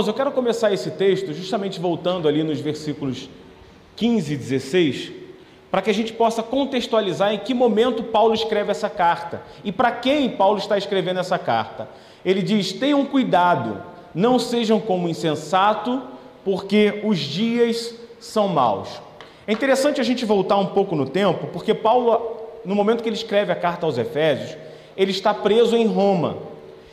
Irmãos, eu quero começar esse texto justamente voltando ali nos versículos 15 e 16, para que a gente possa contextualizar em que momento Paulo escreve essa carta e para quem Paulo está escrevendo essa carta. Ele diz: tenham cuidado, não sejam como insensato, porque os dias são maus. É interessante a gente voltar um pouco no tempo, porque Paulo, no momento que ele escreve a carta aos Efésios, ele está preso em Roma.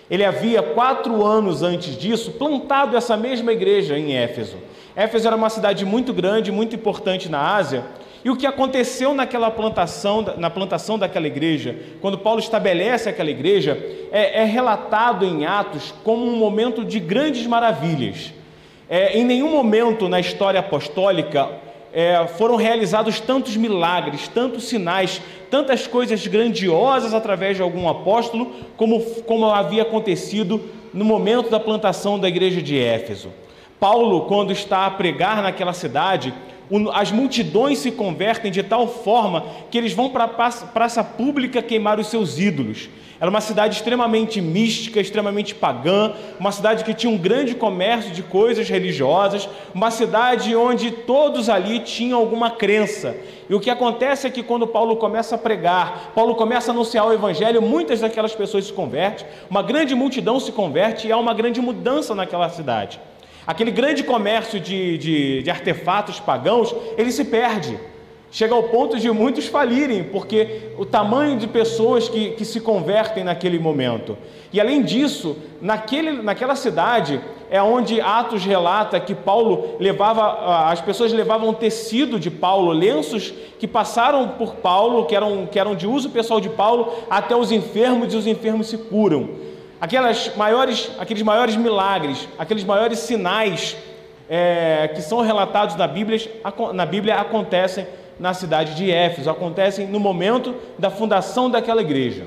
Ele havia quatro anos antes disso plantado essa mesma igreja em Éfeso. Éfeso era uma cidade muito grande, muito importante na Ásia. E o que aconteceu naquela plantação, na plantação daquela igreja, quando Paulo estabelece aquela igreja, é, é relatado em Atos como um momento de grandes maravilhas. É, em nenhum momento na história apostólica é, foram realizados tantos milagres, tantos sinais, tantas coisas grandiosas através de algum apóstolo, como, como havia acontecido no momento da plantação da igreja de Éfeso. Paulo, quando está a pregar naquela cidade, as multidões se convertem de tal forma que eles vão para a praça pública queimar os seus ídolos. Era uma cidade extremamente mística, extremamente pagã, uma cidade que tinha um grande comércio de coisas religiosas, uma cidade onde todos ali tinham alguma crença. E o que acontece é que quando Paulo começa a pregar, Paulo começa a anunciar o evangelho, muitas daquelas pessoas se convertem, uma grande multidão se converte e há uma grande mudança naquela cidade. Aquele grande comércio de, de, de artefatos pagãos, ele se perde. Chega ao ponto de muitos falirem, porque o tamanho de pessoas que, que se convertem naquele momento. E além disso, naquele, naquela cidade é onde Atos relata que Paulo levava, as pessoas levavam tecido de Paulo, lenços que passaram por Paulo, que eram, que eram de uso pessoal de Paulo, até os enfermos e os enfermos se curam. Aquelas maiores, aqueles maiores milagres, aqueles maiores sinais é, que são relatados na Bíblia, na Bíblia acontecem na cidade de Éfeso, acontecem no momento da fundação daquela igreja.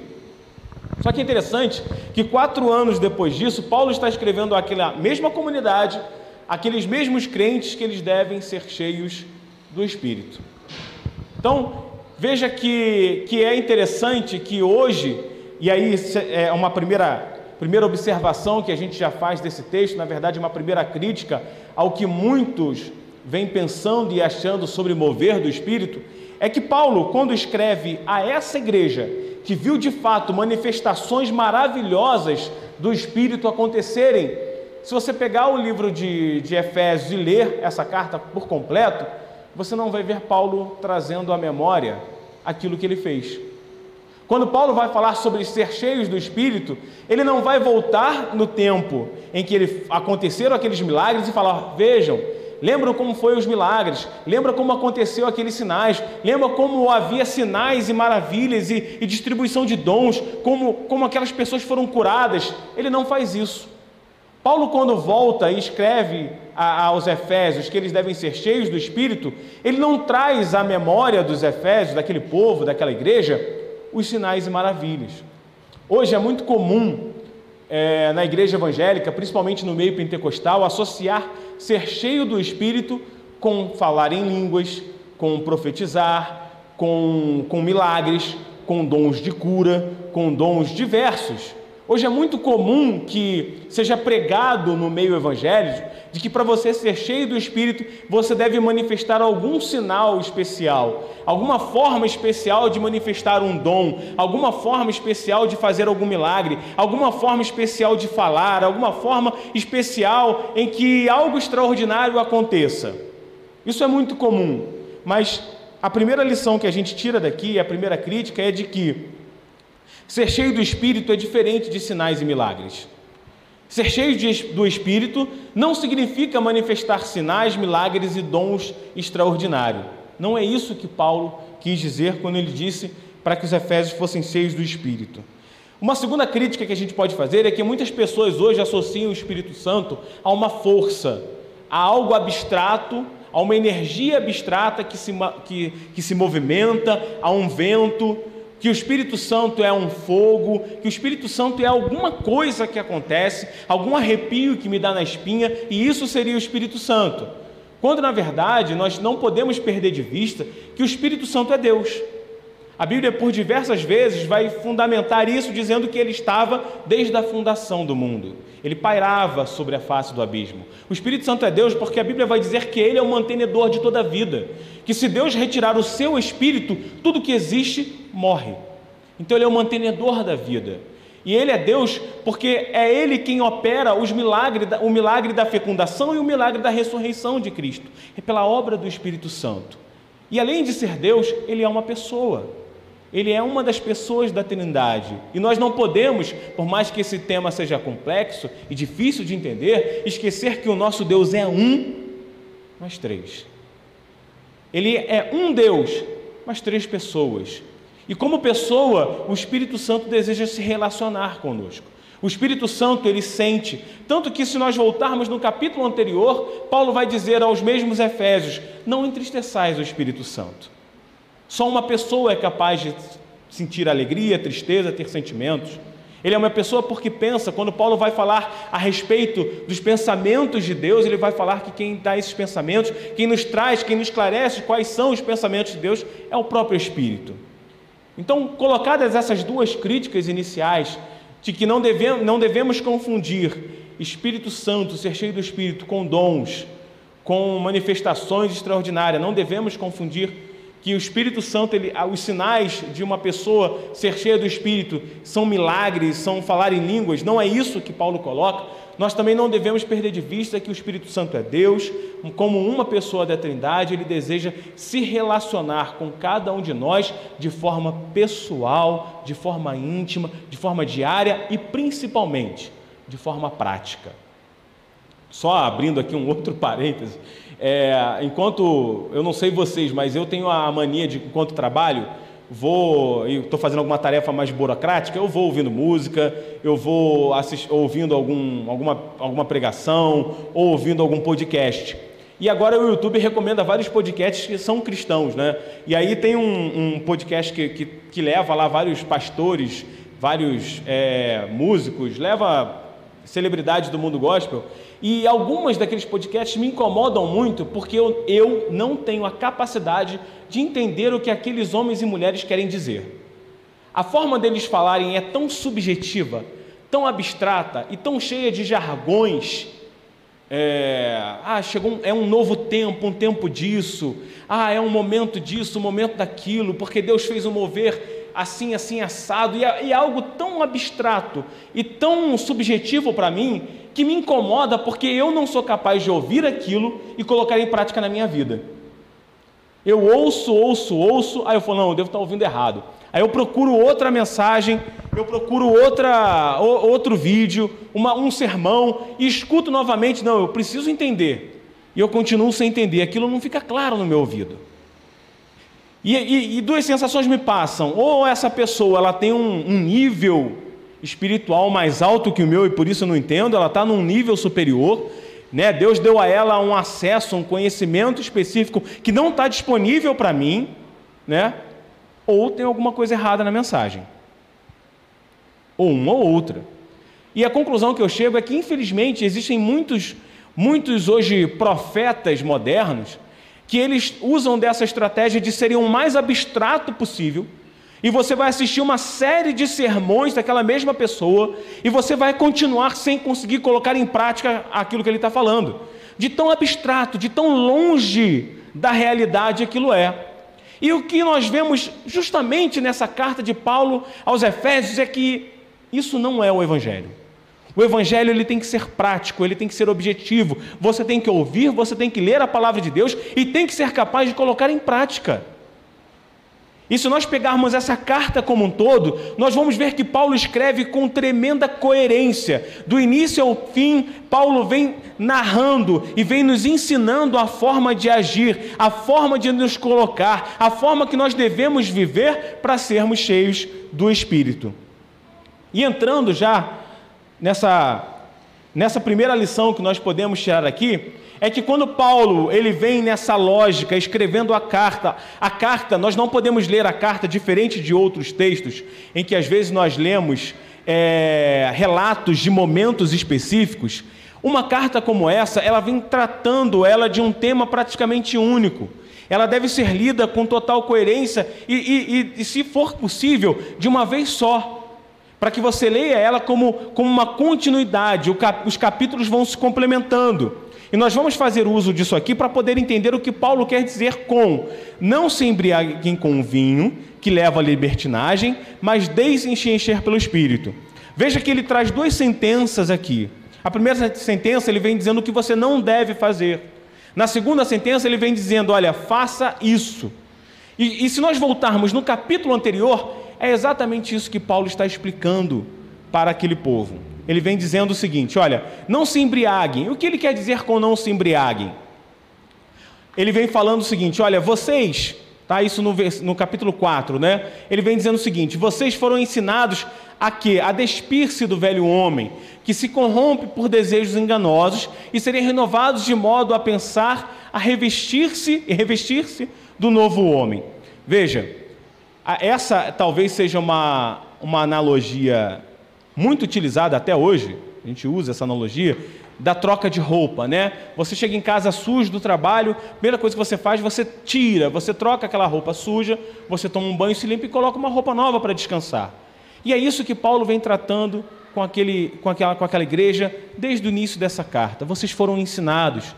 Só que é interessante que quatro anos depois disso, Paulo está escrevendo àquela mesma comunidade, aqueles mesmos crentes que eles devem ser cheios do Espírito. Então, veja que, que é interessante que hoje, e aí é uma primeira, primeira observação que a gente já faz desse texto, na verdade, uma primeira crítica ao que muitos vem pensando e achando sobre mover do Espírito, é que Paulo, quando escreve a essa igreja, que viu de fato manifestações maravilhosas do Espírito acontecerem, se você pegar o livro de, de Efésios e ler essa carta por completo, você não vai ver Paulo trazendo à memória aquilo que ele fez. Quando Paulo vai falar sobre ser cheios do Espírito, ele não vai voltar no tempo em que ele, aconteceram aqueles milagres e falar: vejam, lembram como foi os milagres, lembra como aconteceu aqueles sinais, lembra como havia sinais e maravilhas e, e distribuição de dons, como, como aquelas pessoas foram curadas. Ele não faz isso. Paulo, quando volta e escreve a, aos Efésios que eles devem ser cheios do Espírito, ele não traz à memória dos Efésios, daquele povo, daquela igreja, os sinais e maravilhas. Hoje é muito comum é, na igreja evangélica, principalmente no meio pentecostal, associar ser cheio do Espírito com falar em línguas, com profetizar, com, com milagres, com dons de cura, com dons diversos. Hoje é muito comum que seja pregado no meio evangélico de que para você ser cheio do Espírito, você deve manifestar algum sinal especial, alguma forma especial de manifestar um dom, alguma forma especial de fazer algum milagre, alguma forma especial de falar, alguma forma especial em que algo extraordinário aconteça. Isso é muito comum, mas a primeira lição que a gente tira daqui, a primeira crítica é de que Ser cheio do Espírito é diferente de sinais e milagres. Ser cheio de, do Espírito não significa manifestar sinais, milagres e dons extraordinários. Não é isso que Paulo quis dizer quando ele disse para que os Efésios fossem cheios do Espírito. Uma segunda crítica que a gente pode fazer é que muitas pessoas hoje associam o Espírito Santo a uma força, a algo abstrato, a uma energia abstrata que se, que, que se movimenta, a um vento, que o Espírito Santo é um fogo, que o Espírito Santo é alguma coisa que acontece, algum arrepio que me dá na espinha, e isso seria o Espírito Santo. Quando na verdade nós não podemos perder de vista que o Espírito Santo é Deus. A Bíblia, por diversas vezes, vai fundamentar isso dizendo que ele estava desde a fundação do mundo. Ele pairava sobre a face do abismo. O Espírito Santo é Deus porque a Bíblia vai dizer que ele é o mantenedor de toda a vida. Que se Deus retirar o seu espírito, tudo que existe morre. Então ele é o mantenedor da vida. E ele é Deus porque é ele quem opera os milagres, o milagre da fecundação e o milagre da ressurreição de Cristo. É pela obra do Espírito Santo. E além de ser Deus, ele é uma pessoa. Ele é uma das pessoas da Trindade. E nós não podemos, por mais que esse tema seja complexo e difícil de entender, esquecer que o nosso Deus é um, mas três. Ele é um Deus, mas três pessoas. E como pessoa, o Espírito Santo deseja se relacionar conosco. O Espírito Santo ele sente, tanto que se nós voltarmos no capítulo anterior, Paulo vai dizer aos mesmos Efésios: não entristeçais o Espírito Santo. Só uma pessoa é capaz de sentir alegria, tristeza, ter sentimentos. Ele é uma pessoa porque pensa, quando Paulo vai falar a respeito dos pensamentos de Deus, ele vai falar que quem dá esses pensamentos, quem nos traz, quem nos esclarece quais são os pensamentos de Deus, é o próprio Espírito. Então, colocadas essas duas críticas iniciais, de que não devemos, não devemos confundir Espírito Santo, ser cheio do Espírito, com dons, com manifestações extraordinárias, não devemos confundir que o Espírito Santo, ele, os sinais de uma pessoa ser cheia do Espírito são milagres, são falar em línguas, não é isso que Paulo coloca. Nós também não devemos perder de vista que o Espírito Santo é Deus, como uma pessoa da Trindade, ele deseja se relacionar com cada um de nós de forma pessoal, de forma íntima, de forma diária e principalmente de forma prática. Só abrindo aqui um outro parêntese, é, enquanto, eu não sei vocês, mas eu tenho a mania de, enquanto trabalho, vou, estou fazendo alguma tarefa mais burocrática, eu vou ouvindo música, eu vou assist, ouvindo algum, alguma, alguma pregação, ou ouvindo algum podcast. E agora o YouTube recomenda vários podcasts que são cristãos, né? E aí tem um, um podcast que, que, que, leva lá vários pastores, vários é, músicos, leva celebridades do mundo gospel. E algumas daqueles podcasts me incomodam muito porque eu, eu não tenho a capacidade de entender o que aqueles homens e mulheres querem dizer. A forma deles falarem é tão subjetiva, tão abstrata e tão cheia de jargões. É, ah, chegou um, é um novo tempo, um tempo disso. Ah, é um momento disso, um momento daquilo, porque Deus fez um mover assim, assim, assado, e é, e é algo tão abstrato e tão subjetivo para mim que me incomoda porque eu não sou capaz de ouvir aquilo e colocar em prática na minha vida. Eu ouço, ouço, ouço, aí eu falo, não, eu devo estar ouvindo errado. Aí eu procuro outra mensagem, eu procuro outra, outro vídeo, uma, um sermão, e escuto novamente, não, eu preciso entender. E eu continuo sem entender, aquilo não fica claro no meu ouvido. E, e, e duas sensações me passam: ou essa pessoa ela tem um, um nível espiritual mais alto que o meu e por isso eu não entendo, ela está num nível superior. Né? Deus deu a ela um acesso, um conhecimento específico que não está disponível para mim, né? ou tem alguma coisa errada na mensagem. Ou uma ou outra. E a conclusão que eu chego é que, infelizmente, existem muitos, muitos hoje profetas modernos que eles usam dessa estratégia de serem o mais abstrato possível e você vai assistir uma série de sermões daquela mesma pessoa e você vai continuar sem conseguir colocar em prática aquilo que ele está falando. De tão abstrato, de tão longe da realidade aquilo é. E o que nós vemos justamente nessa carta de Paulo aos Efésios é que isso não é o Evangelho. O Evangelho ele tem que ser prático, ele tem que ser objetivo. Você tem que ouvir, você tem que ler a palavra de Deus e tem que ser capaz de colocar em prática. E se nós pegarmos essa carta como um todo, nós vamos ver que Paulo escreve com tremenda coerência. Do início ao fim, Paulo vem narrando e vem nos ensinando a forma de agir, a forma de nos colocar, a forma que nós devemos viver para sermos cheios do Espírito. E entrando já nessa, nessa primeira lição que nós podemos tirar aqui, é que quando Paulo ele vem nessa lógica, escrevendo a carta, a carta, nós não podemos ler a carta diferente de outros textos, em que às vezes nós lemos é, relatos de momentos específicos. Uma carta como essa, ela vem tratando ela de um tema praticamente único. Ela deve ser lida com total coerência e, e, e, e se for possível, de uma vez só para que você leia ela como, como uma continuidade, os capítulos vão se complementando. E nós vamos fazer uso disso aqui para poder entender o que Paulo quer dizer com não se embriaguem com vinho, que leva à libertinagem, mas deixem se encher pelo Espírito. Veja que ele traz duas sentenças aqui. A primeira sentença ele vem dizendo o que você não deve fazer. Na segunda sentença ele vem dizendo, olha, faça isso. E, e se nós voltarmos no capítulo anterior, é exatamente isso que Paulo está explicando para aquele povo. Ele vem dizendo o seguinte: olha, não se embriaguem. O que ele quer dizer com não se embriaguem? Ele vem falando o seguinte: olha, vocês, tá isso no, no capítulo 4, né? Ele vem dizendo o seguinte: vocês foram ensinados a quê? A despir-se do velho homem, que se corrompe por desejos enganosos, e serem renovados de modo a pensar, a revestir-se e revestir-se do novo homem. Veja, essa talvez seja uma, uma analogia muito utilizada até hoje, a gente usa essa analogia, da troca de roupa, né? Você chega em casa sujo do trabalho, primeira coisa que você faz, você tira, você troca aquela roupa suja, você toma um banho, se limpa e coloca uma roupa nova para descansar. E é isso que Paulo vem tratando com, aquele, com, aquela, com aquela igreja desde o início dessa carta. Vocês foram ensinados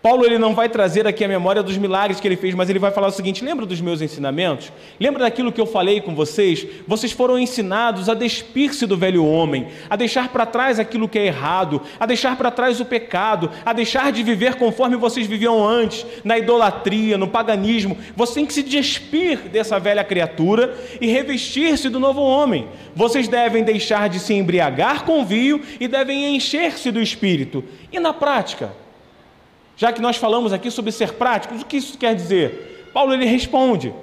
Paulo ele não vai trazer aqui a memória dos milagres que ele fez, mas ele vai falar o seguinte: lembra dos meus ensinamentos? Lembra daquilo que eu falei com vocês? Vocês foram ensinados a despir-se do velho homem, a deixar para trás aquilo que é errado, a deixar para trás o pecado, a deixar de viver conforme vocês viviam antes, na idolatria, no paganismo. Você tem que se despir dessa velha criatura e revestir-se do novo homem. Vocês devem deixar de se embriagar com vinho e devem encher-se do espírito. E na prática? Já que nós falamos aqui sobre ser práticos, o que isso quer dizer? Paulo ele responde.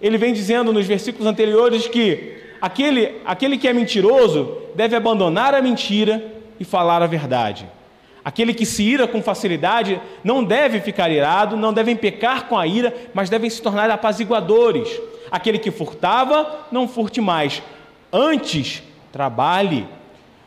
Ele vem dizendo nos versículos anteriores que aquele, aquele que é mentiroso deve abandonar a mentira e falar a verdade. Aquele que se ira com facilidade não deve ficar irado, não devem pecar com a ira, mas devem se tornar apaziguadores. Aquele que furtava, não furte mais. Antes, trabalhe.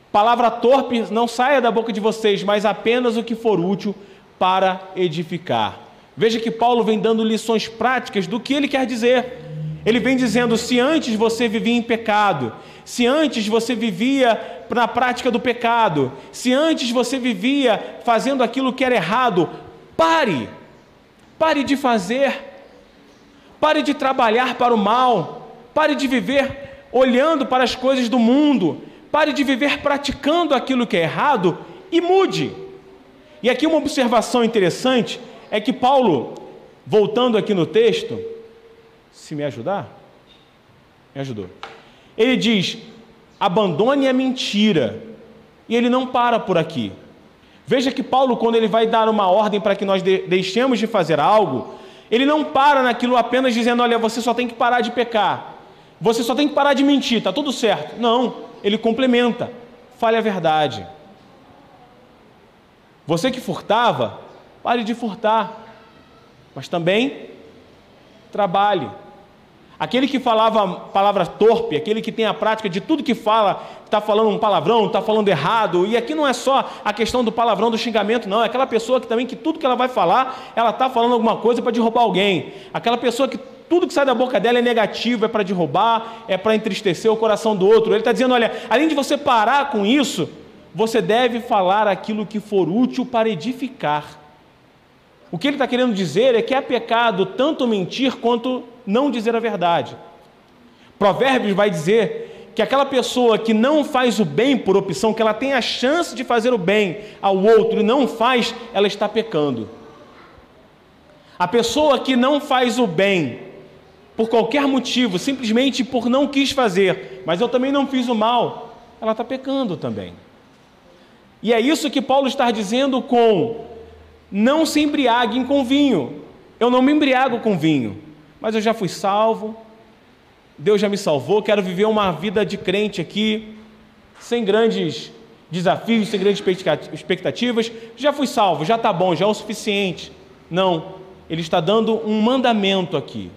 Palavra torpe não saia da boca de vocês, mas apenas o que for útil para edificar. Veja que Paulo vem dando lições práticas do que ele quer dizer. Ele vem dizendo: se antes você vivia em pecado, se antes você vivia na prática do pecado, se antes você vivia fazendo aquilo que era errado, pare, pare de fazer, pare de trabalhar para o mal, pare de viver olhando para as coisas do mundo, pare de viver praticando aquilo que é errado e mude. E aqui uma observação interessante é que Paulo, voltando aqui no texto, se me ajudar, me ajudou. Ele diz: abandone a mentira. E ele não para por aqui. Veja que Paulo, quando ele vai dar uma ordem para que nós deixemos de fazer algo, ele não para naquilo apenas dizendo: olha, você só tem que parar de pecar, você só tem que parar de mentir, está tudo certo. Não, ele complementa: fale a verdade. Você que furtava, pare de furtar, mas também trabalhe. Aquele que falava palavra torpe, aquele que tem a prática de tudo que fala, está falando um palavrão, está falando errado, e aqui não é só a questão do palavrão, do xingamento, não, é aquela pessoa que também que tudo que ela vai falar, ela está falando alguma coisa para derrubar alguém. Aquela pessoa que tudo que sai da boca dela é negativo, é para derrubar, é para entristecer o coração do outro. Ele está dizendo: olha, além de você parar com isso, você deve falar aquilo que for útil para edificar. O que ele está querendo dizer é que é pecado tanto mentir quanto não dizer a verdade. Provérbios vai dizer que aquela pessoa que não faz o bem por opção, que ela tem a chance de fazer o bem ao outro e não faz, ela está pecando. A pessoa que não faz o bem por qualquer motivo, simplesmente por não quis fazer, mas eu também não fiz o mal, ela está pecando também. E é isso que Paulo está dizendo com não se embriaguem com vinho. Eu não me embriago com vinho, mas eu já fui salvo, Deus já me salvou, quero viver uma vida de crente aqui, sem grandes desafios, sem grandes expectativas, já fui salvo, já está bom, já é o suficiente. Não, ele está dando um mandamento aqui.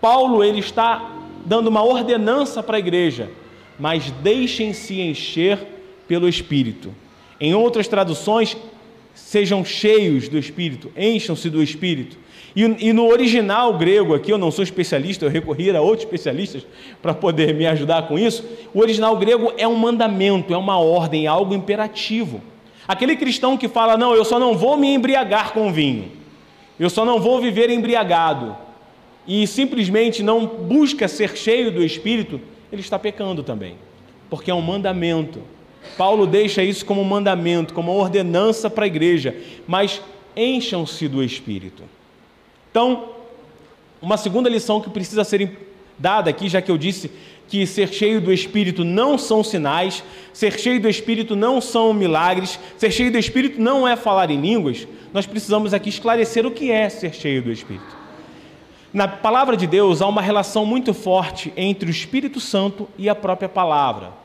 Paulo ele está dando uma ordenança para a igreja, mas deixem-se encher pelo Espírito. Em outras traduções, sejam cheios do Espírito, encham-se do Espírito. E, e, no original grego aqui, eu não sou especialista, eu recorri a outros especialistas para poder me ajudar com isso. O original grego é um mandamento, é uma ordem, é algo imperativo. Aquele cristão que fala, não, eu só não vou me embriagar com vinho, eu só não vou viver embriagado, e simplesmente não busca ser cheio do Espírito, ele está pecando também, porque é um mandamento. Paulo deixa isso como um mandamento, como uma ordenança para a igreja, mas encham-se do Espírito. Então, uma segunda lição que precisa ser dada aqui, já que eu disse que ser cheio do Espírito não são sinais, ser cheio do Espírito não são milagres, ser cheio do Espírito não é falar em línguas, nós precisamos aqui esclarecer o que é ser cheio do Espírito. Na palavra de Deus há uma relação muito forte entre o Espírito Santo e a própria palavra.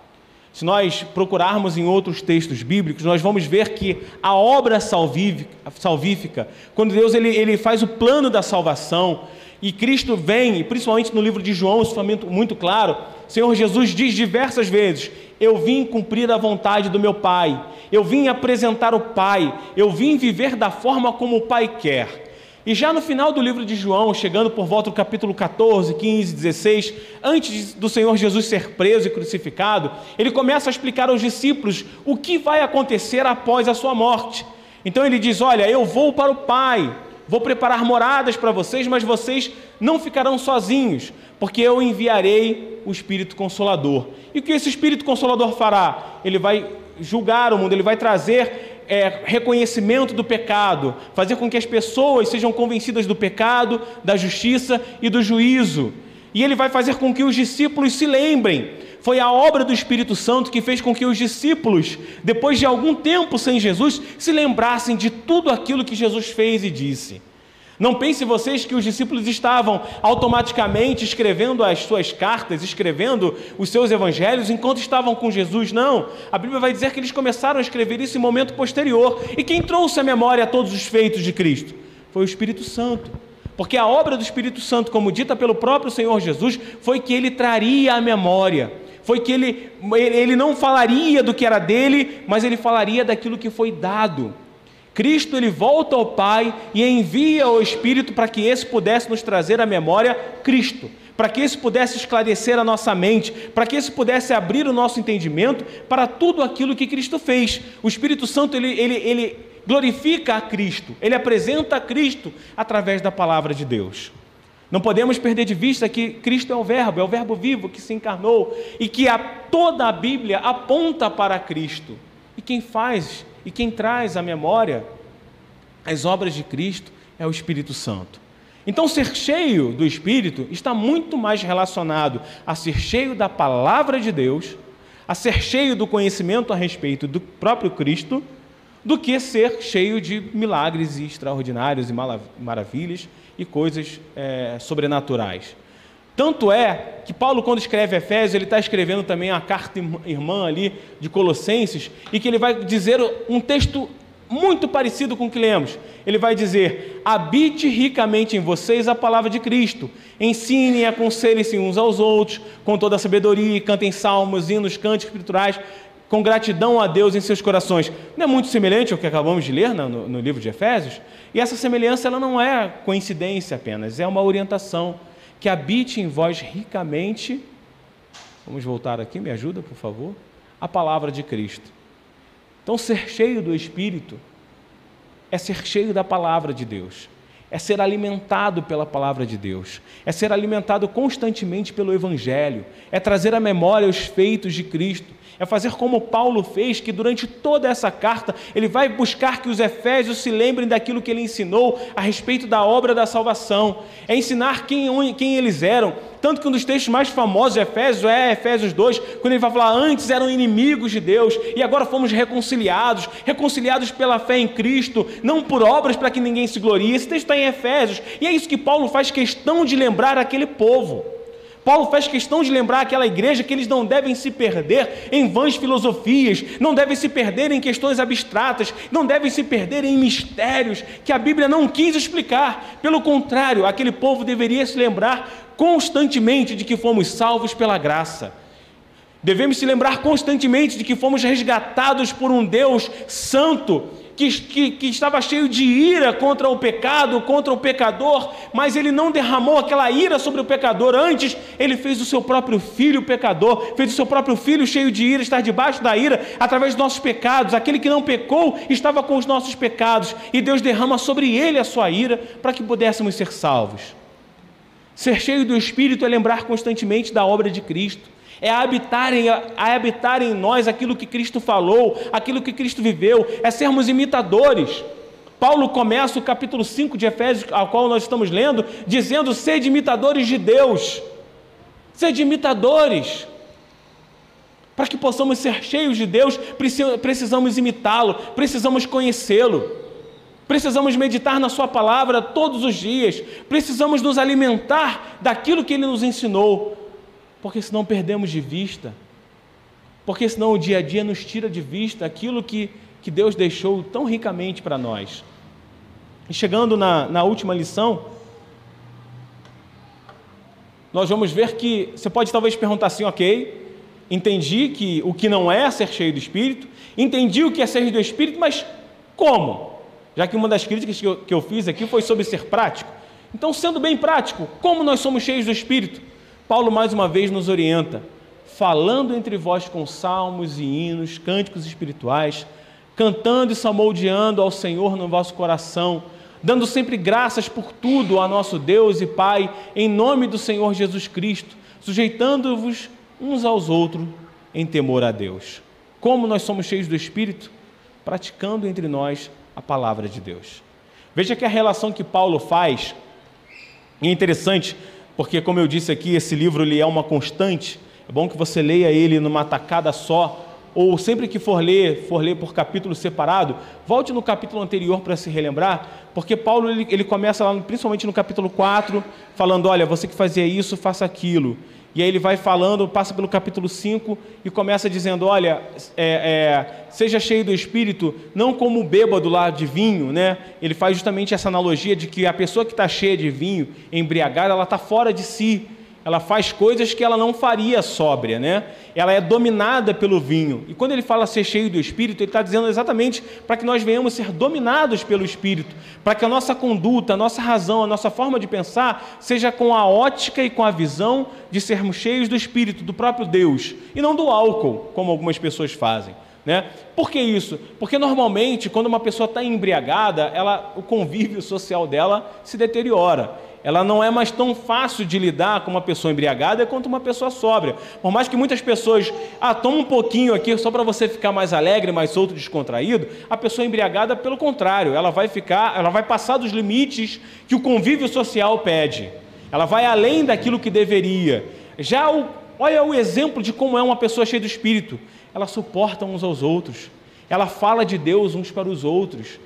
Se nós procurarmos em outros textos bíblicos, nós vamos ver que a obra salvífica, quando Deus ele, ele faz o plano da salvação, e Cristo vem, principalmente no livro de João, isso foi muito claro, Senhor Jesus diz diversas vezes: Eu vim cumprir a vontade do meu Pai, eu vim apresentar o Pai, eu vim viver da forma como o Pai quer. E já no final do livro de João, chegando por volta do capítulo 14, 15, 16, antes do Senhor Jesus ser preso e crucificado, ele começa a explicar aos discípulos o que vai acontecer após a sua morte. Então ele diz: Olha, eu vou para o Pai, vou preparar moradas para vocês, mas vocês não ficarão sozinhos, porque eu enviarei o Espírito Consolador. E o que esse Espírito Consolador fará? Ele vai julgar o mundo, ele vai trazer é, reconhecimento do pecado, fazer com que as pessoas sejam convencidas do pecado, da justiça e do juízo. E ele vai fazer com que os discípulos se lembrem. Foi a obra do Espírito Santo que fez com que os discípulos, depois de algum tempo sem Jesus, se lembrassem de tudo aquilo que Jesus fez e disse. Não pense vocês que os discípulos estavam automaticamente escrevendo as suas cartas, escrevendo os seus evangelhos enquanto estavam com Jesus. Não. A Bíblia vai dizer que eles começaram a escrever isso em momento posterior. E quem trouxe à memória todos os feitos de Cristo? Foi o Espírito Santo. Porque a obra do Espírito Santo, como dita pelo próprio Senhor Jesus, foi que ele traria à memória. Foi que ele, ele não falaria do que era dele, mas ele falaria daquilo que foi dado. Cristo ele volta ao Pai e envia o Espírito para que esse pudesse nos trazer à memória Cristo, para que esse pudesse esclarecer a nossa mente, para que esse pudesse abrir o nosso entendimento para tudo aquilo que Cristo fez. O Espírito Santo ele, ele, ele glorifica a Cristo, ele apresenta a Cristo através da palavra de Deus. Não podemos perder de vista que Cristo é o Verbo, é o Verbo vivo que se encarnou e que a, toda a Bíblia aponta para Cristo. E quem faz e quem traz à memória as obras de Cristo é o Espírito Santo. Então, ser cheio do Espírito está muito mais relacionado a ser cheio da palavra de Deus, a ser cheio do conhecimento a respeito do próprio Cristo, do que ser cheio de milagres extraordinários e maravilhas e coisas é, sobrenaturais. Tanto é que Paulo, quando escreve Efésios, ele está escrevendo também a carta irmã ali de Colossenses, e que ele vai dizer um texto muito parecido com o que lemos. Ele vai dizer: habite ricamente em vocês a palavra de Cristo, ensinem e aconselhem-se uns aos outros, com toda a sabedoria, cantem salmos, hinos, cânticos espirituais, com gratidão a Deus em seus corações. Não é muito semelhante ao que acabamos de ler no, no livro de Efésios? E essa semelhança ela não é coincidência apenas, é uma orientação que habite em vós ricamente. Vamos voltar aqui, me ajuda, por favor. A palavra de Cristo. Então, ser cheio do Espírito é ser cheio da palavra de Deus, é ser alimentado pela palavra de Deus, é ser alimentado constantemente pelo Evangelho, é trazer à memória os feitos de Cristo, é fazer como Paulo fez, que durante toda essa carta ele vai buscar que os efésios se lembrem daquilo que ele ensinou a respeito da obra da salvação, é ensinar quem, quem eles eram. Tanto que um dos textos mais famosos de Efésios é Efésios 2, quando ele vai falar: Antes eram inimigos de Deus e agora fomos reconciliados, reconciliados pela fé em Cristo, não por obras para que ninguém se glorie. Esse texto está em Efésios, e é isso que Paulo faz questão de lembrar aquele povo. Paulo faz questão de lembrar aquela igreja que eles não devem se perder em vãs filosofias, não devem se perder em questões abstratas, não devem se perder em mistérios que a Bíblia não quis explicar. Pelo contrário, aquele povo deveria se lembrar constantemente de que fomos salvos pela graça. Devemos se lembrar constantemente de que fomos resgatados por um Deus santo que, que, que, estava cheio de ira contra o pecado, contra o pecador, mas ele não derramou aquela ira sobre o pecador. Antes, ele fez o seu próprio filho pecador, fez o seu próprio filho cheio de ira, estar debaixo da ira através dos nossos pecados. Aquele que não pecou estava com os nossos pecados, e Deus derrama sobre ele a sua ira para que pudéssemos ser salvos. Ser cheio do Espírito é lembrar constantemente da obra de Cristo é habitar, em, é habitar em nós aquilo que Cristo falou, aquilo que Cristo viveu, é sermos imitadores. Paulo começa o capítulo 5 de Efésios, ao qual nós estamos lendo, dizendo: sede imitadores de Deus, sede imitadores. Para que possamos ser cheios de Deus, precisamos imitá-lo, precisamos conhecê-lo, precisamos meditar na Sua palavra todos os dias, precisamos nos alimentar daquilo que Ele nos ensinou, porque senão perdemos de vista, porque senão o dia a dia nos tira de vista aquilo que, que Deus deixou tão ricamente para nós. E chegando na, na última lição, nós vamos ver que você pode talvez perguntar assim, ok, entendi que o que não é ser cheio do Espírito, entendi o que é ser do Espírito, mas como? Já que uma das críticas que eu, que eu fiz aqui foi sobre ser prático. Então, sendo bem prático, como nós somos cheios do Espírito? Paulo mais uma vez nos orienta, falando entre vós com salmos e hinos, cânticos espirituais, cantando e salmodiando ao Senhor no vosso coração, dando sempre graças por tudo a nosso Deus e Pai, em nome do Senhor Jesus Cristo, sujeitando-vos uns aos outros em temor a Deus. Como nós somos cheios do Espírito? Praticando entre nós a palavra de Deus. Veja que a relação que Paulo faz, é interessante, porque, como eu disse aqui, esse livro ele é uma constante. É bom que você leia ele numa tacada só, ou sempre que for ler, for ler por capítulo separado, volte no capítulo anterior para se relembrar, porque Paulo ele, ele começa lá, principalmente no capítulo 4, falando: olha, você que fazia isso, faça aquilo. E aí ele vai falando, passa pelo capítulo 5 e começa dizendo: Olha, é, é, seja cheio do espírito, não como bêbado lá de vinho, né? Ele faz justamente essa analogia de que a pessoa que está cheia de vinho, embriagada, ela está fora de si ela faz coisas que ela não faria sóbria, né? Ela é dominada pelo vinho. E quando ele fala ser cheio do Espírito, ele está dizendo exatamente para que nós venhamos ser dominados pelo Espírito, para que a nossa conduta, a nossa razão, a nossa forma de pensar seja com a ótica e com a visão de sermos cheios do Espírito, do próprio Deus, e não do álcool, como algumas pessoas fazem. Né? Por que isso? Porque normalmente, quando uma pessoa está embriagada, ela, o convívio social dela se deteriora ela não é mais tão fácil de lidar com uma pessoa embriagada quanto uma pessoa sóbria. Por mais que muitas pessoas, ah, toma um pouquinho aqui só para você ficar mais alegre, mais solto, descontraído, a pessoa embriagada, pelo contrário, ela vai ficar, ela vai passar dos limites que o convívio social pede. Ela vai além daquilo que deveria. Já o, olha o exemplo de como é uma pessoa cheia do espírito. Ela suporta uns aos outros. Ela fala de Deus uns para os outros.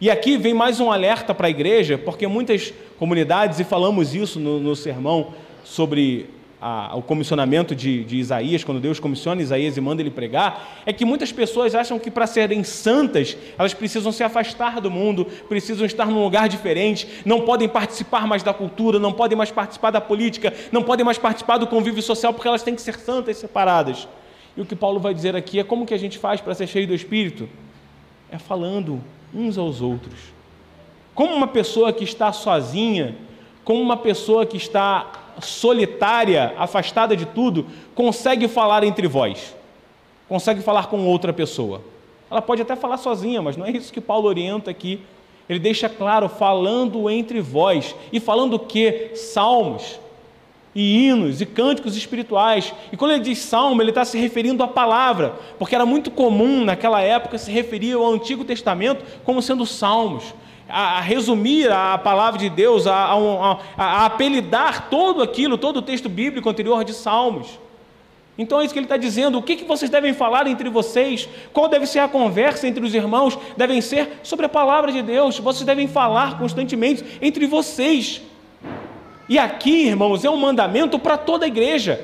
E aqui vem mais um alerta para a igreja, porque muitas comunidades, e falamos isso no, no sermão sobre a, o comissionamento de, de, Isaías, quando Deus comissiona Isaías e manda ele pregar, é que muitas pessoas acham que para serem santas, elas precisam se afastar do mundo, precisam estar num lugar diferente, não podem participar mais da cultura, não podem mais participar da política, não podem mais participar do convívio social, porque elas têm que ser santas separadas. E o que Paulo vai dizer aqui é como que a gente faz para ser cheio do Espírito? É falando uns aos outros. Como uma pessoa que está sozinha, como uma pessoa que está solitária, afastada de tudo, consegue falar entre vós, consegue falar com outra pessoa. Ela pode até falar sozinha, mas não é isso que Paulo orienta aqui. Ele deixa claro, falando entre vós. E falando o que? Salmos, e hinos e cânticos espirituais. E quando ele diz salmo, ele está se referindo à palavra, porque era muito comum naquela época se referir ao Antigo Testamento como sendo salmos. A, resumir a palavra de Deus, a, a, a, apelidar todo aquilo, todo o texto bíblico anterior de salmos. Então é isso que ele está dizendo. O que, que vocês devem falar entre vocês? Qual deve ser a conversa entre os irmãos? Devem ser sobre a palavra de Deus. Vocês devem falar constantemente entre vocês. E aqui, irmãos, é um mandamento para toda a igreja.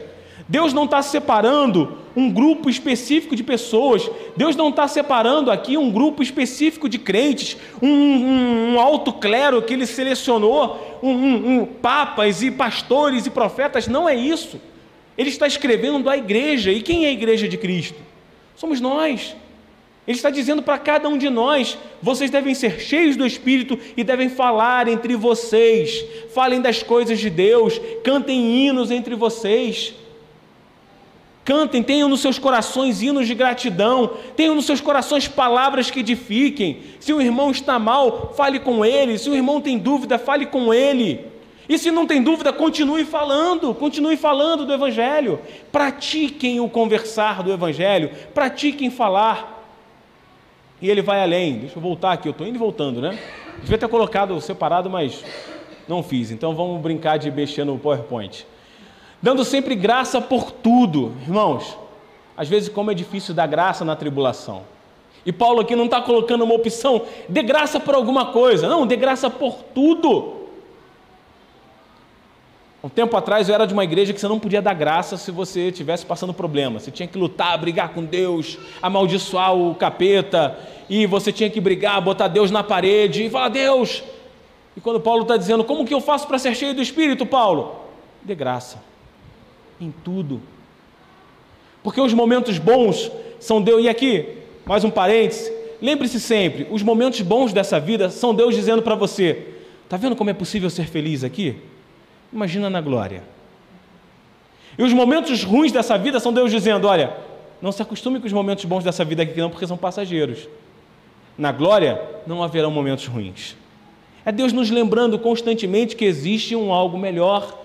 Deus não está separando um grupo específico de pessoas, Deus não está separando aqui um grupo específico de crentes, um, um, um alto clero que ele selecionou, um, um, papas e pastores e profetas, não é isso. Ele está escrevendo à igreja, e quem é a igreja de Cristo? Somos nós. Ele está dizendo para cada um de nós: vocês devem ser cheios do Espírito e devem falar entre vocês. Falem das coisas de Deus, cantem hinos entre vocês. Cantem, tenham nos seus corações hinos de gratidão, tenham nos seus corações palavras que edifiquem. Se o irmão está mal, fale com ele. Se o irmão tem dúvida, fale com ele. E se não tem dúvida, continue falando, continue falando do Evangelho. Pratiquem o conversar do Evangelho, pratiquem falar. E ele vai além. Deixa eu voltar aqui, eu estou indo e voltando, né? Devia ter colocado separado, mas não fiz. Então vamos brincar de mexer no PowerPoint dando sempre graça por tudo. Irmãos, às vezes, como é difícil dar graça na tribulação. E Paulo aqui não está colocando uma opção, dê graça por alguma coisa, não, dê graça por tudo. Um tempo atrás eu era de uma igreja que você não podia dar graça se você estivesse passando problema. Você tinha que lutar, brigar com Deus, amaldiçoar o capeta, e você tinha que brigar, botar Deus na parede e falar: Deus. E quando Paulo está dizendo, como que eu faço para ser cheio do Espírito, Paulo? Dê graça em tudo. Porque os momentos bons são Deus. E aqui, mais um parêntese. Lembre-se sempre: os momentos bons dessa vida são Deus dizendo para você: está vendo como é possível ser feliz aqui? Imagina na glória. E os momentos ruins dessa vida são Deus dizendo: olha, não se acostume com os momentos bons dessa vida aqui, não, porque são passageiros. Na glória não haverão momentos ruins. É Deus nos lembrando constantemente que existe um algo melhor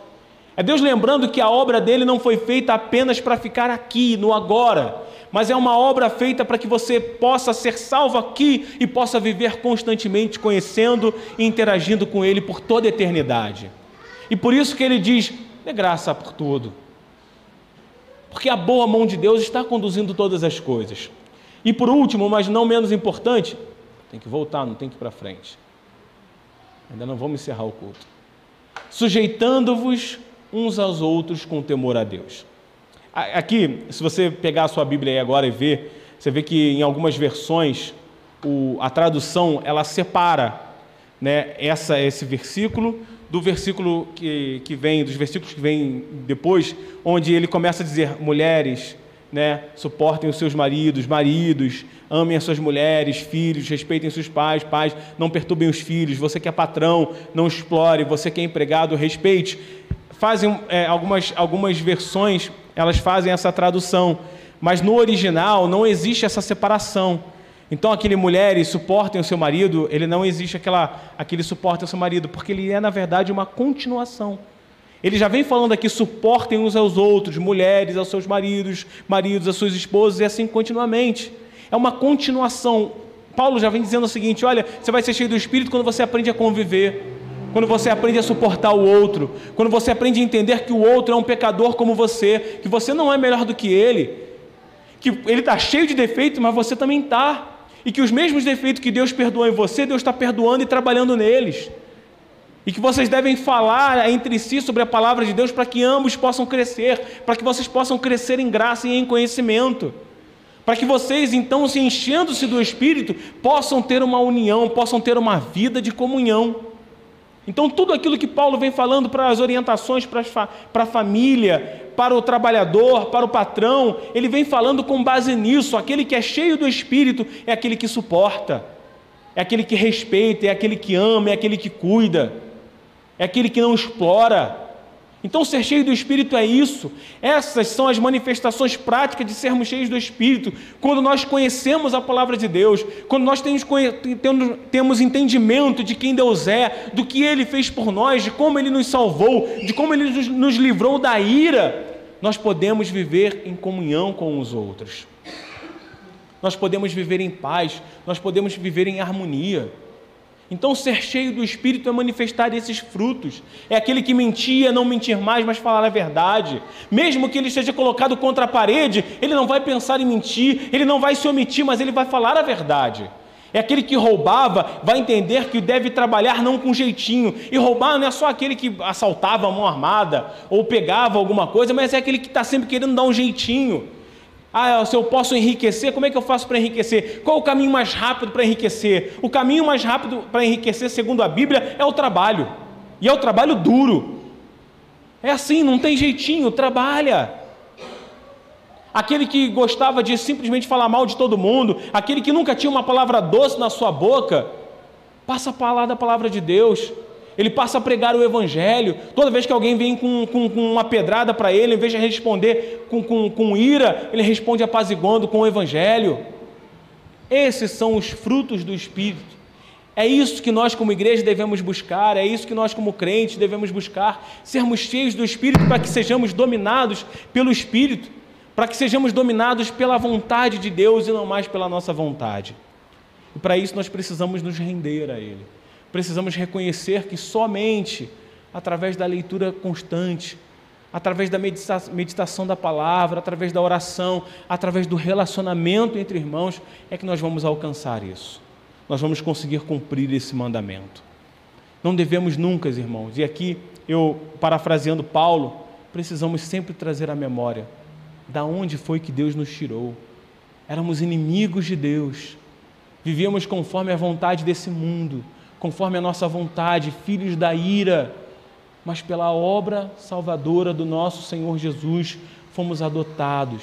é Deus lembrando que a obra dele não foi feita apenas para ficar aqui, no agora, mas é uma obra feita para que você possa ser salvo aqui e possa viver constantemente conhecendo e interagindo com ele por toda a eternidade. E por isso que ele diz: dê graça por tudo. Porque a boa mão de Deus está conduzindo todas as coisas. E por último, mas não menos importante, tem que voltar, não tem que ir para frente. Ainda não vamos encerrar o culto. Sujeitando-vos uns aos outros com temor a Deus. Aqui, se você pegar a sua Bíblia aí agora e ver, você vê que em algumas versões o, a tradução ela separa né, essa, esse versículo do versículo que, que vem, dos versículos que vêm depois, onde ele começa a dizer: mulheres, né, suportem os seus maridos, maridos, amem as suas mulheres, filhos, respeitem seus pais, pais, não perturbem os filhos, você que é patrão, não explore, você que é empregado, respeite fazem é, algumas, algumas versões, elas fazem essa tradução, mas no original não existe essa separação. Então, aquele mulheres suportem o seu marido, ele não existe aquela, aquele suporte ao seu marido, porque ele é, na verdade, uma continuação. Ele já vem falando aqui, suportem uns aos outros, mulheres aos seus maridos, maridos às suas esposas, e assim continuamente. É uma continuação. Paulo já vem dizendo o seguinte: olha, você vai ser cheio do Espírito quando você aprende a conviver quando você aprende a suportar o outro, quando você aprende a entender que o outro é um pecador como você, que você não é melhor do que ele, que ele está cheio de defeitos, mas você também está, e que os mesmos defeitos que Deus perdoou em você, Deus está perdoando e trabalhando neles, e que vocês devem falar entre si sobre a palavra de Deus para que ambos possam crescer, para que vocês possam crescer em graça e em conhecimento. Para que vocês, então, se enchendo-se do Espírito, possam ter uma união, possam ter uma vida de comunhão. Então, tudo aquilo que Paulo vem falando para as orientações para a família, para o trabalhador, para o patrão, ele vem falando com base nisso. Aquele que é cheio do espírito é aquele que suporta, é aquele que respeita, é aquele que ama, é aquele que cuida, é aquele que não explora. Então, ser cheio do Espírito é isso. Essas são as manifestações práticas de sermos cheios do Espírito. Quando nós conhecemos a palavra de Deus, quando nós temos, temos entendimento de quem Deus é, do que Ele fez por nós, de como Ele nos salvou, de como Ele nos livrou da ira, nós podemos viver em comunhão com os outros. Nós podemos viver em paz, nós podemos viver em harmonia. Então, ser cheio do Espírito é manifestar esses frutos. É aquele que mentia, não mentir mais, mas falar a verdade. Mesmo que ele esteja colocado contra a parede, ele não vai pensar em mentir, ele não vai se omitir, mas ele vai falar a verdade. É aquele que roubava, vai entender que deve trabalhar não com jeitinho. E roubar não é só aquele que assaltava a mão armada ou pegava alguma coisa, mas é aquele que está sempre querendo dar um jeitinho. Ah, se eu posso enriquecer, como é que eu faço para enriquecer? Qual o caminho mais rápido para enriquecer? O caminho mais rápido para enriquecer, segundo a Bíblia, é o trabalho. E é o trabalho duro. É assim, não tem jeitinho, trabalha. aquele que gostava de simplesmente falar mal de todo mundo, aquele que nunca tinha uma palavra doce na sua boca, passa a falar da palavra de Deus. Ele passa a pregar o Evangelho. Toda vez que alguém vem com, com, com uma pedrada para ele, em vez de responder com, com, com ira, ele responde apaziguando com o Evangelho. Esses são os frutos do Espírito. É isso que nós, como igreja, devemos buscar, é isso que nós, como crentes, devemos buscar: sermos cheios do Espírito para que sejamos dominados pelo Espírito, para que sejamos dominados pela vontade de Deus e não mais pela nossa vontade. E para isso nós precisamos nos render a Ele, precisamos reconhecer que somente através da leitura constante, através da meditação da palavra, através da oração, através do relacionamento entre irmãos, é que nós vamos alcançar isso. Nós vamos conseguir cumprir esse mandamento. Não devemos nunca, irmãos, e aqui eu, parafraseando Paulo, precisamos sempre trazer à memória da onde foi que Deus nos tirou. Éramos inimigos de Deus, vivíamos conforme a vontade desse mundo, conforme a nossa vontade, filhos da ira mas pela obra salvadora do nosso Senhor Jesus fomos adotados,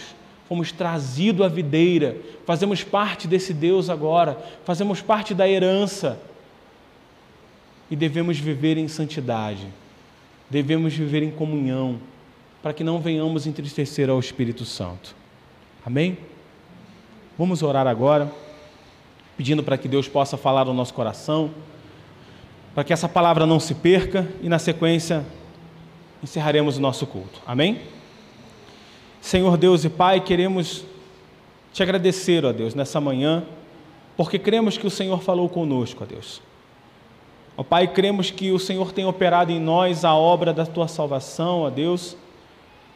fomos trazidos à videira, fazemos parte desse Deus agora, fazemos parte da herança e devemos viver em santidade, devemos viver em comunhão, para que não venhamos entristecer ao Espírito Santo. Amém? Vamos orar agora, pedindo para que Deus possa falar no nosso coração para que essa palavra não se perca e, na sequência, encerraremos o nosso culto. Amém? Senhor Deus e Pai, queremos te agradecer, ó Deus, nessa manhã, porque cremos que o Senhor falou conosco, ó Deus. Ó Pai, cremos que o Senhor tem operado em nós a obra da tua salvação, ó Deus.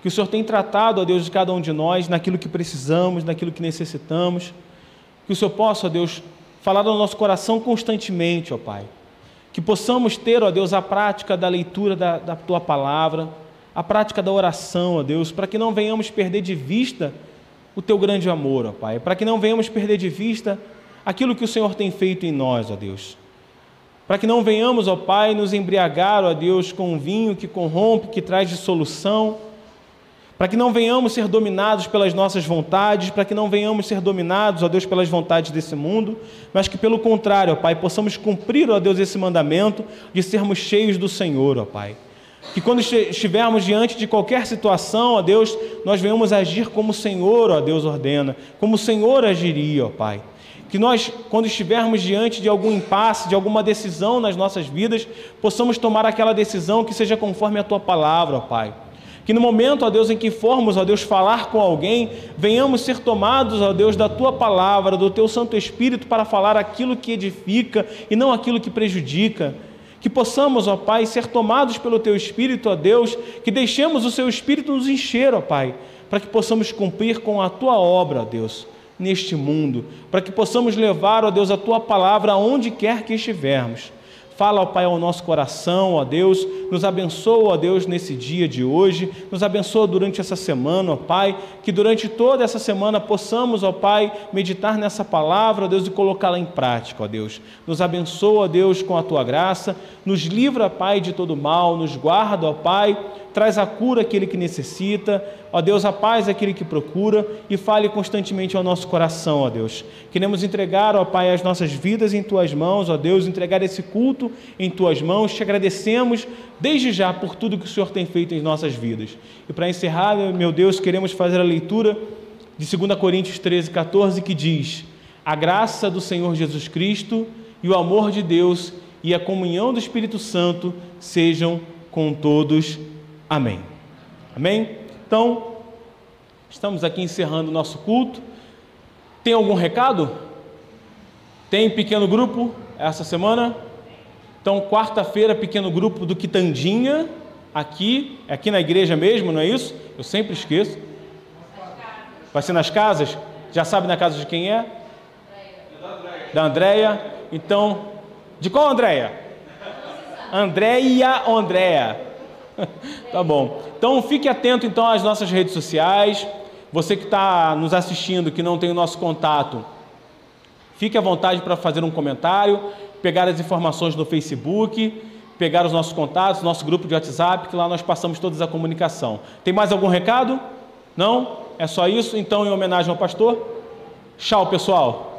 Que o Senhor tem tratado, ó Deus, de cada um de nós naquilo que precisamos, naquilo que necessitamos. Que o Senhor possa, ó Deus, falar no nosso coração constantemente, ó Pai que possamos ter, ó Deus, a prática da leitura da, da tua palavra, a prática da oração, ó Deus, para que não venhamos perder de vista o teu grande amor, ó Pai, para que não venhamos perder de vista aquilo que o Senhor tem feito em nós, ó Deus. Para que não venhamos, ó Pai, nos embriagar, ó Deus, com um vinho que corrompe, que traz dissolução para que não venhamos ser dominados pelas nossas vontades, para que não venhamos ser dominados, ó Deus, pelas vontades desse mundo, mas que pelo contrário, ó Pai, possamos cumprir, ó Deus, esse mandamento de sermos cheios do Senhor, ó Pai. Que quando estivermos diante de qualquer situação, ó Deus, nós venhamos agir como o Senhor, ó Deus, ordena, como o Senhor agiria, ó Pai. Que nós, quando estivermos diante de algum impasse, de alguma decisão nas nossas vidas, possamos tomar aquela decisão que seja conforme a Tua palavra, ó Pai que no momento, ó Deus, em que formos, ó Deus, falar com alguém, venhamos ser tomados, ó Deus, da tua palavra, do teu Santo Espírito para falar aquilo que edifica e não aquilo que prejudica. Que possamos, ó Pai, ser tomados pelo teu Espírito, ó Deus, que deixemos o seu Espírito nos encher, ó Pai, para que possamos cumprir com a tua obra, ó Deus, neste mundo, para que possamos levar, ó Deus, a tua palavra aonde quer que estivermos. Fala, ó Pai, ao nosso coração, ó Deus. Nos abençoa, ó Deus, nesse dia de hoje. Nos abençoa durante essa semana, ó Pai. Que durante toda essa semana possamos, ó Pai, meditar nessa palavra, ó Deus, e colocá-la em prática, ó Deus. Nos abençoa, ó Deus, com a tua graça. Nos livra, Pai, de todo mal. Nos guarda, ó Pai traz a cura àquele que necessita, ó Deus, a paz àquele que procura e fale constantemente ao nosso coração, ó Deus. Queremos entregar, ó Pai, as nossas vidas em tuas mãos, ó Deus, entregar esse culto em tuas mãos. Te agradecemos desde já por tudo que o Senhor tem feito em nossas vidas. E para encerrar, meu Deus, queremos fazer a leitura de 2 Coríntios 13, 14, que diz: A graça do Senhor Jesus Cristo e o amor de Deus e a comunhão do Espírito Santo sejam com todos Amém. Amém? Então, estamos aqui encerrando o nosso culto. Tem algum recado? Tem pequeno grupo essa semana? Então, quarta-feira, pequeno grupo do Quitandinha, aqui, aqui na igreja mesmo, não é isso? Eu sempre esqueço. Vai ser nas casas? Já sabe na casa de quem é? Da Andréia. Então, de qual Andréia? Andréia Andréia. tá bom. Então fique atento então às nossas redes sociais. Você que está nos assistindo, que não tem o nosso contato, fique à vontade para fazer um comentário, pegar as informações no Facebook, pegar os nossos contatos, nosso grupo de WhatsApp, que lá nós passamos toda a comunicação. Tem mais algum recado? Não? É só isso? Então, em homenagem ao pastor? Tchau, pessoal.